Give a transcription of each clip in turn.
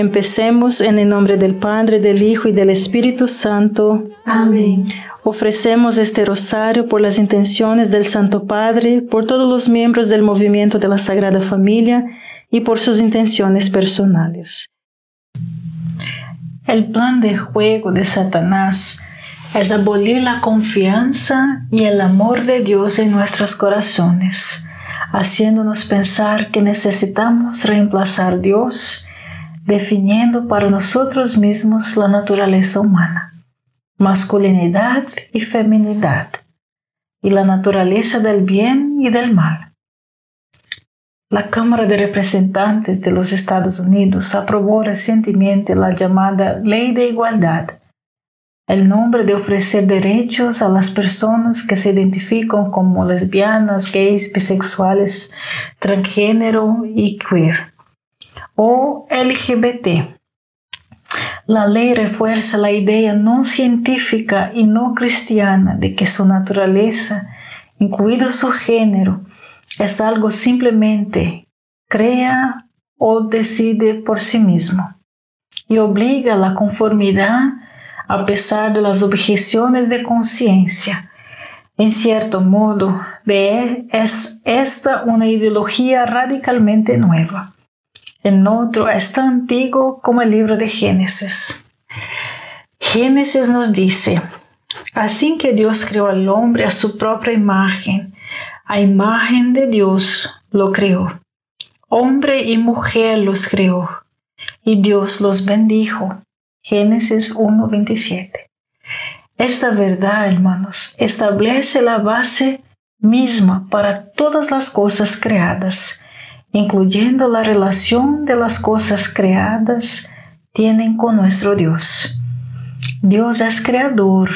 Empecemos en el nombre del Padre, del Hijo y del Espíritu Santo. Amén. Ofrecemos este rosario por las intenciones del Santo Padre, por todos los miembros del movimiento de la Sagrada Familia y por sus intenciones personales. El plan de juego de Satanás es abolir la confianza y el amor de Dios en nuestros corazones, haciéndonos pensar que necesitamos reemplazar a Dios, definiendo para nosotros mismos la naturaleza humana masculinidad y feminidad, y la naturaleza del bien y del mal. La Cámara de Representantes de los Estados Unidos aprobó recientemente la llamada Ley de Igualdad, el nombre de ofrecer derechos a las personas que se identifican como lesbianas, gays, bisexuales, transgénero y queer, o LGBT la ley refuerza la idea no científica y no cristiana de que su naturaleza, incluido su género, es algo simplemente crea o decide por sí mismo y obliga a la conformidad a pesar de las objeciones de conciencia. En cierto modo, de, es esta una ideología radicalmente nueva en otro es tan antiguo como el libro de Génesis. Génesis nos dice, así que Dios creó al hombre a su propia imagen, a imagen de Dios lo creó. Hombre y mujer los creó, y Dios los bendijo. Génesis 1.27. Esta verdad, hermanos, establece la base misma para todas las cosas creadas incluyendo la relación de las cosas creadas, tienen con nuestro Dios. Dios es creador,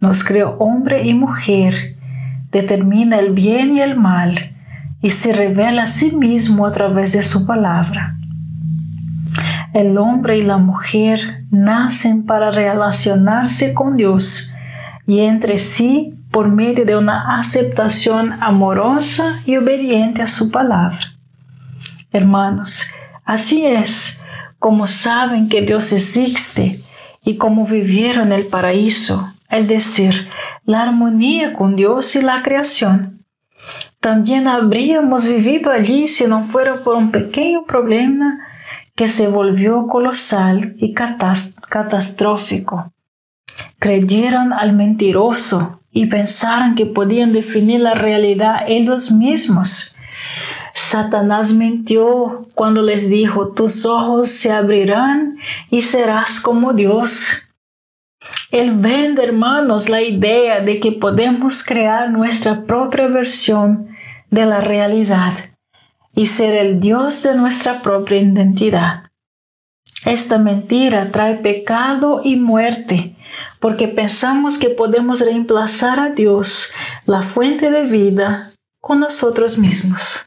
nos creó hombre y mujer, determina el bien y el mal y se revela a sí mismo a través de su palabra. El hombre y la mujer nacen para relacionarse con Dios y entre sí por medio de una aceptación amorosa y obediente a su palabra. Hermanos, así es como saben que Dios existe y como vivieron el paraíso, es decir, la armonía con Dios y la creación. También habríamos vivido allí si no fuera por un pequeño problema que se volvió colosal y catastrófico. Creyeron al mentiroso y pensaron que podían definir la realidad ellos mismos. Satanás mintió cuando les dijo, tus ojos se abrirán y serás como Dios. Él vende, hermanos, la idea de que podemos crear nuestra propia versión de la realidad y ser el Dios de nuestra propia identidad. Esta mentira trae pecado y muerte porque pensamos que podemos reemplazar a Dios, la fuente de vida, con nosotros mismos.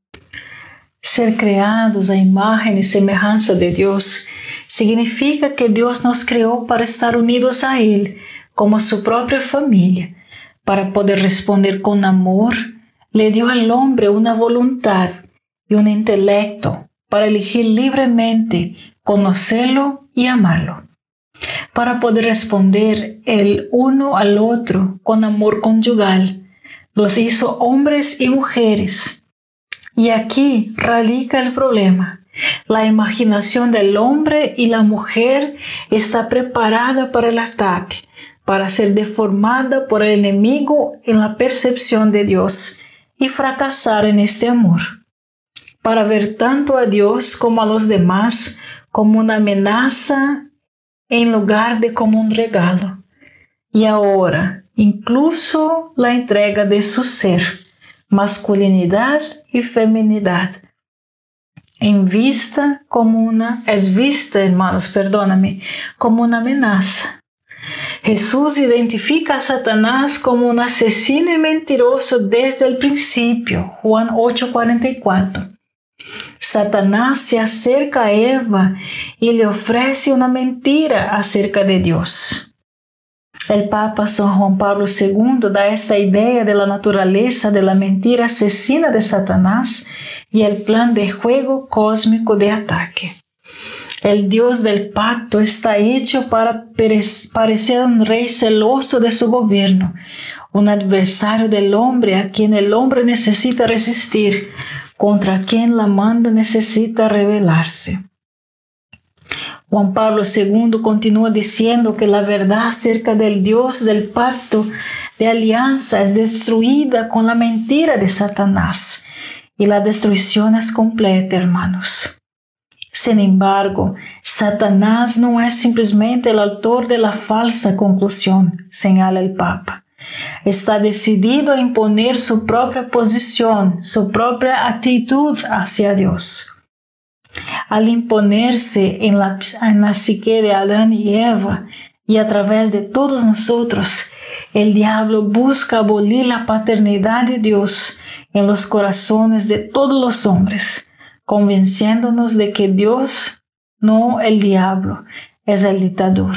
Ser creados a imagen y semejanza de Dios significa que Dios nos creó para estar unidos a Él como su propia familia. Para poder responder con amor, le dio al hombre una voluntad y un intelecto para elegir libremente conocerlo y amarlo. Para poder responder el uno al otro con amor conyugal, los hizo hombres y mujeres y aquí radica el problema. La imaginación del hombre y la mujer está preparada para el ataque, para ser deformada por el enemigo en la percepción de Dios y fracasar en este amor, para ver tanto a Dios como a los demás como una amenaza en lugar de como un regalo. Y ahora, incluso la entrega de su ser masculinidad y feminidad. En vista como una, es vista, hermanos, perdóname, como una amenaza. Jesús identifica a Satanás como un asesino y mentiroso desde el principio, Juan 8:44. Satanás se acerca a Eva y le ofrece una mentira acerca de Dios. El Papa San Juan Pablo II da esta idea de la naturaleza de la mentira asesina de Satanás y el plan de juego cósmico de ataque. El Dios del pacto está hecho para parecer un rey celoso de su gobierno, un adversario del hombre a quien el hombre necesita resistir, contra quien la manda necesita rebelarse. Juan Pablo II continúa diciendo que la verdad acerca del Dios del pacto de alianza es destruida con la mentira de Satanás y la destrucción es completa, hermanos. Sin embargo, Satanás no es simplemente el autor de la falsa conclusión, señala el Papa. Está decidido a imponer su propia posición, su propia actitud hacia Dios. Al imponerse en la, en psique de Adán y Eva y a través de todos nosotros, el diablo busca abolir la paternidad de Dios en los corazones de todos los hombres convenciéndonos de que Dios, no el diablo, es el dictador,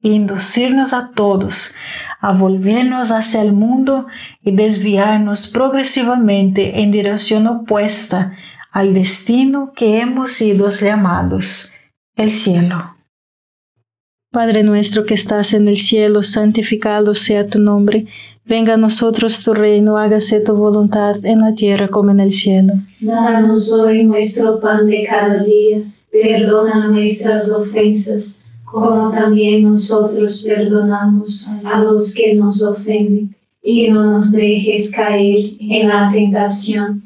e inducirnos a todos a volvernos hacia el mundo y desviarnos progresivamente en dirección opuesta al destino que hemos sido llamados, el cielo. Padre nuestro que estás en el cielo, santificado sea tu nombre, venga a nosotros tu reino, hágase tu voluntad en la tierra como en el cielo. Danos hoy nuestro pan de cada día, perdona nuestras ofensas, como también nosotros perdonamos a los que nos ofenden, y no nos dejes caer en la tentación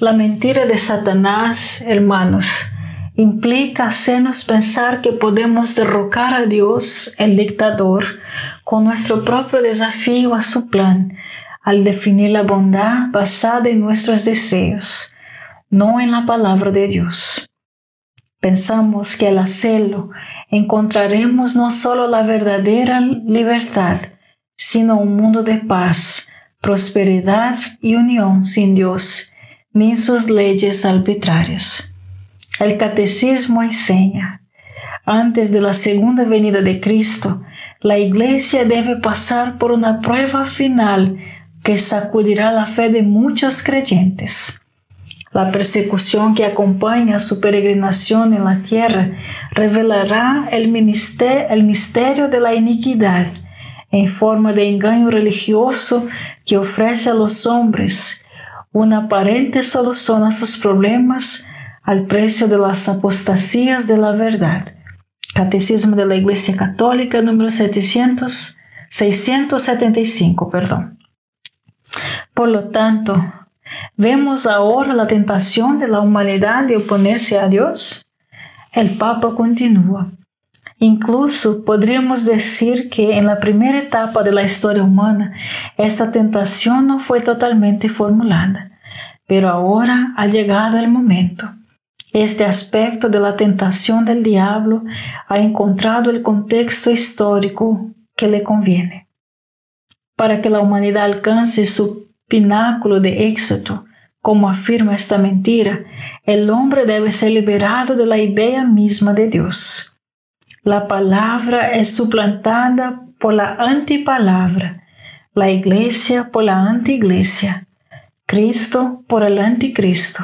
la mentira de Satanás, hermanos, implica hacernos pensar que podemos derrocar a Dios, el dictador, con nuestro propio desafío a su plan, al definir la bondad basada en nuestros deseos, no en la palabra de Dios. Pensamos que al hacerlo encontraremos no solo la verdadera libertad, sino un mundo de paz, prosperidad y unión sin Dios, ni sus leyes arbitrarias. El catecismo enseña, antes de la segunda venida de Cristo, la Iglesia debe pasar por una prueba final que sacudirá la fe de muchos creyentes. La persecución que acompaña su peregrinación en la tierra revelará el, misterio de la iniquidad en forma de engaño religioso que ofrece a los hombres una aparente solución a sus problemas al precio de las apostasías de la verdad. Catecismo de la Iglesia Católica número 700, 675, perdón. Por lo tanto, ¿vemos ahora la tentación de la humanidad de oponerse a Dios? El Papa continúa. Incluso podríamos decir que en la primera etapa de la historia humana, esta tentación no fue totalmente formulada, pero ahora ha llegado el momento. Este aspecto de la tentación del diablo ha encontrado el contexto histórico que le conviene. Para que la humanidad alcance su pináculo de éxito, como afirma esta mentira, el hombre debe ser liberado de la idea misma de Dios. La palabra es suplantada por la antipalabra, la iglesia por la antiglesia, Cristo por el anticristo.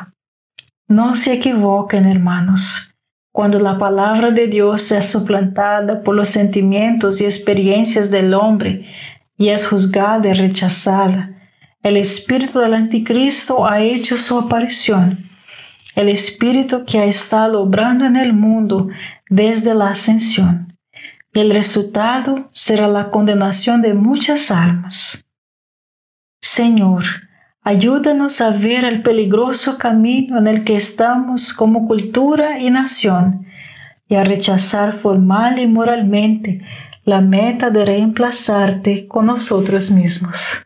No se equivoquen, hermanos. Cuando la palabra de Dios es suplantada por los sentimientos y experiencias del hombre y es juzgada y rechazada, el espíritu del anticristo ha hecho su aparición. El espíritu que ha estado obrando en el mundo desde la ascensión. El resultado será la condenación de muchas almas. Señor, Ayúdanos a ver el peligroso camino en el que estamos como cultura y nación y a rechazar formal y moralmente la meta de reemplazarte con nosotros mismos.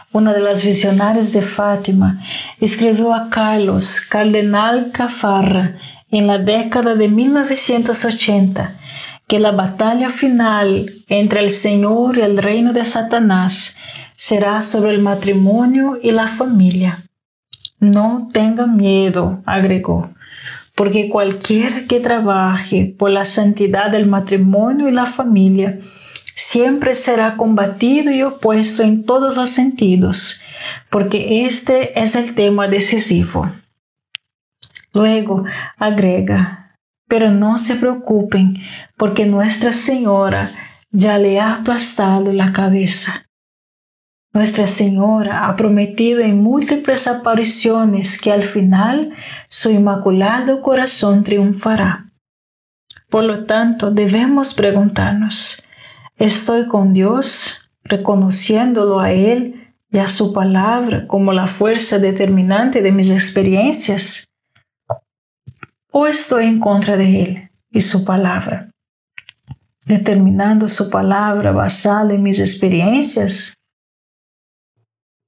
una de las visionarias de Fátima, escribió a Carlos Cardenal Cafarra en la década de 1980 que la batalla final entre el Señor y el reino de Satanás será sobre el matrimonio y la familia. No tenga miedo, agregó, porque cualquiera que trabaje por la santidad del matrimonio y la familia siempre será combatido y opuesto en todos los sentidos, porque este es el tema decisivo. Luego agrega, pero no se preocupen, porque Nuestra Señora ya le ha aplastado la cabeza. Nuestra Señora ha prometido en múltiples apariciones que al final su inmaculado corazón triunfará. Por lo tanto, debemos preguntarnos, Estoy con Dios, reconociéndolo a Él y a su palabra como la fuerza determinante de mis experiencias. ¿O estoy en contra de Él y su palabra, determinando su palabra basada en mis experiencias?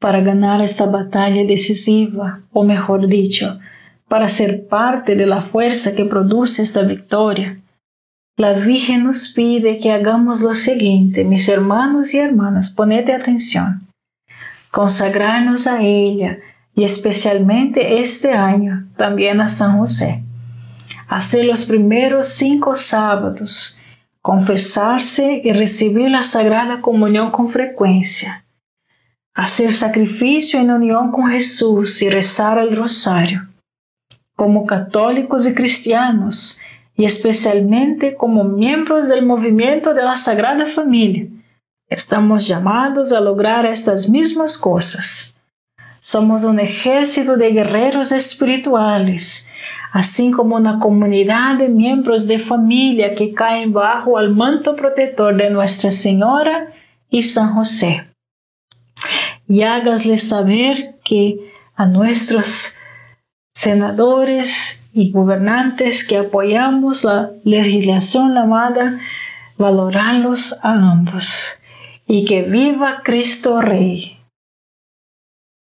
Para ganar esta batalla decisiva, o mejor dicho, para ser parte de la fuerza que produce esta victoria, la Virgen nos pide que hagamos lo siguiente, mis hermanos y hermanas, ponete atención. Consagrarnos a ella y especialmente este año también a San José. Hacer los primeros cinco sábados, confesarse y recibir la Sagrada Comunión con frecuencia hacer sacrificio en unión con Jesús y rezar el rosario. Como católicos y cristianos, y especialmente como miembros del movimiento de la Sagrada Familia, estamos llamados a lograr estas mismas cosas. Somos un ejército de guerreros espirituales, así como una comunidad de miembros de familia que caen bajo el manto protector de Nuestra Señora y San José y hágasle saber que a nuestros senadores y gobernantes que apoyamos la legislación llamada, valorarlos a ambos y que viva Cristo Rey.